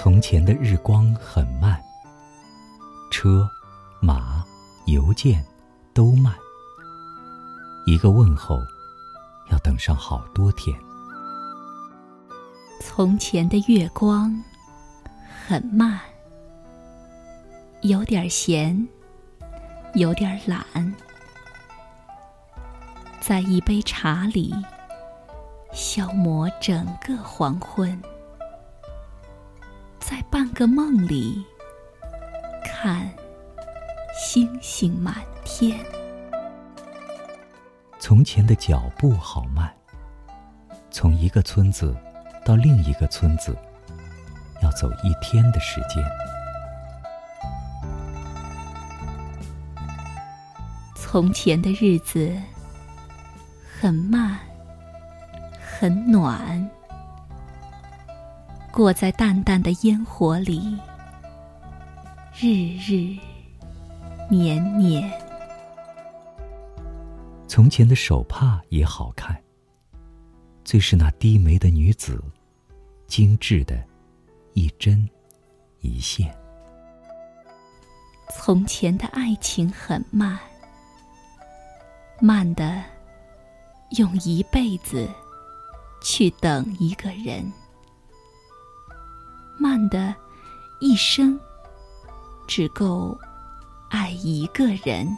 从前的日光很慢，车、马、邮件都慢。一个问候，要等上好多天。从前的月光很慢，有点闲，有点懒，在一杯茶里消磨整个黄昏，在半个梦里看星星满天。从前的脚步好慢，从一个村子。到另一个村子，要走一天的时间。从前的日子很慢，很暖，过在淡淡的烟火里，日日年年。从前的手帕也好看，最是那低眉的女子。精致的，一针一线。从前的爱情很慢，慢的用一辈子去等一个人，慢的一生只够爱一个人。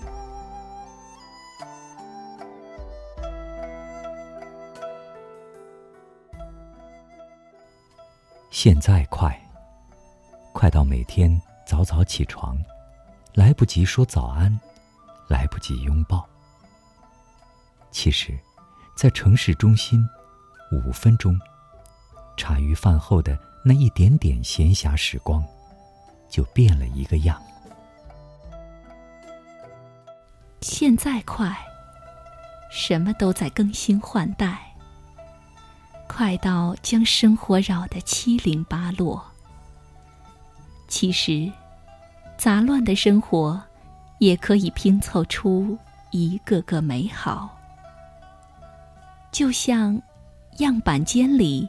现在快，快到每天早早起床，来不及说早安，来不及拥抱。其实，在城市中心，五分钟，茶余饭后的那一点点闲暇时光，就变了一个样。现在快，什么都在更新换代。快到将生活扰得七零八落。其实，杂乱的生活也可以拼凑出一个个美好。就像样板间里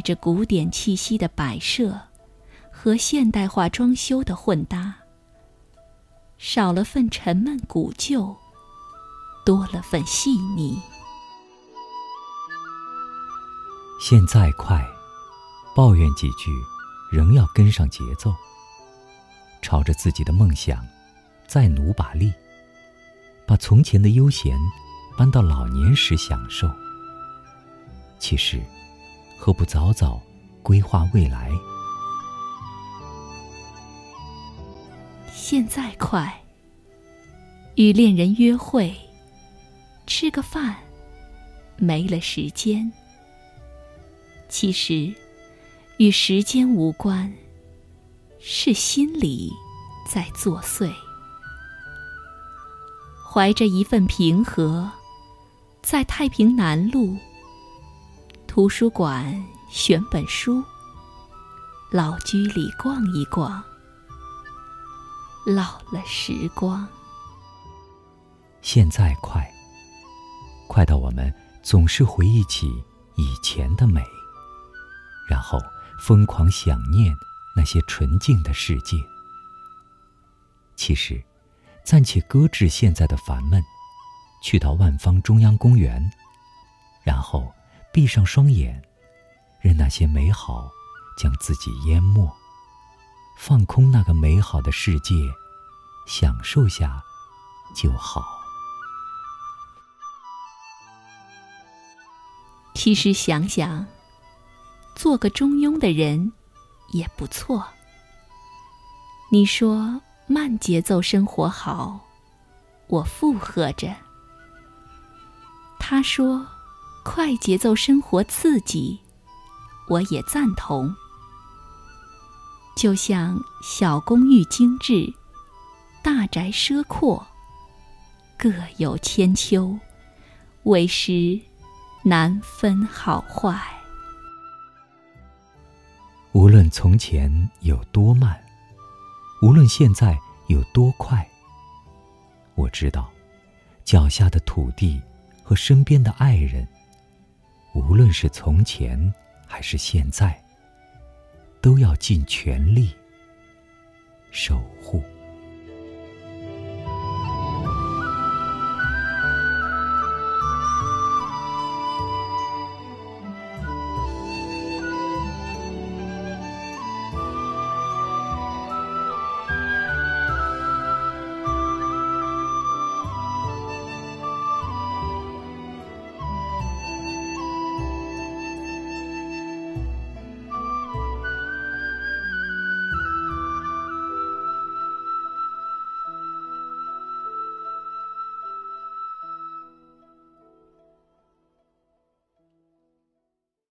带着古典气息的摆设和现代化装修的混搭，少了份沉闷古旧，多了份细腻。现在快，抱怨几句，仍要跟上节奏。朝着自己的梦想，再努把力，把从前的悠闲搬到老年时享受。其实，何不早早规划未来？现在快，与恋人约会，吃个饭，没了时间。其实，与时间无关，是心里在作祟。怀着一份平和，在太平南路图书馆选本书，老居里逛一逛，老了时光。现在快，快到我们总是回忆起以前的美。然后疯狂想念那些纯净的世界。其实，暂且搁置现在的烦闷，去到万方中央公园，然后闭上双眼，任那些美好将自己淹没，放空那个美好的世界，享受下就好。其实想想。做个中庸的人，也不错。你说慢节奏生活好，我附和着；他说快节奏生活刺激，我也赞同。就像小公寓精致，大宅奢阔，各有千秋，为时难分好坏。无论从前有多慢，无论现在有多快，我知道，脚下的土地和身边的爱人，无论是从前还是现在，都要尽全力守护。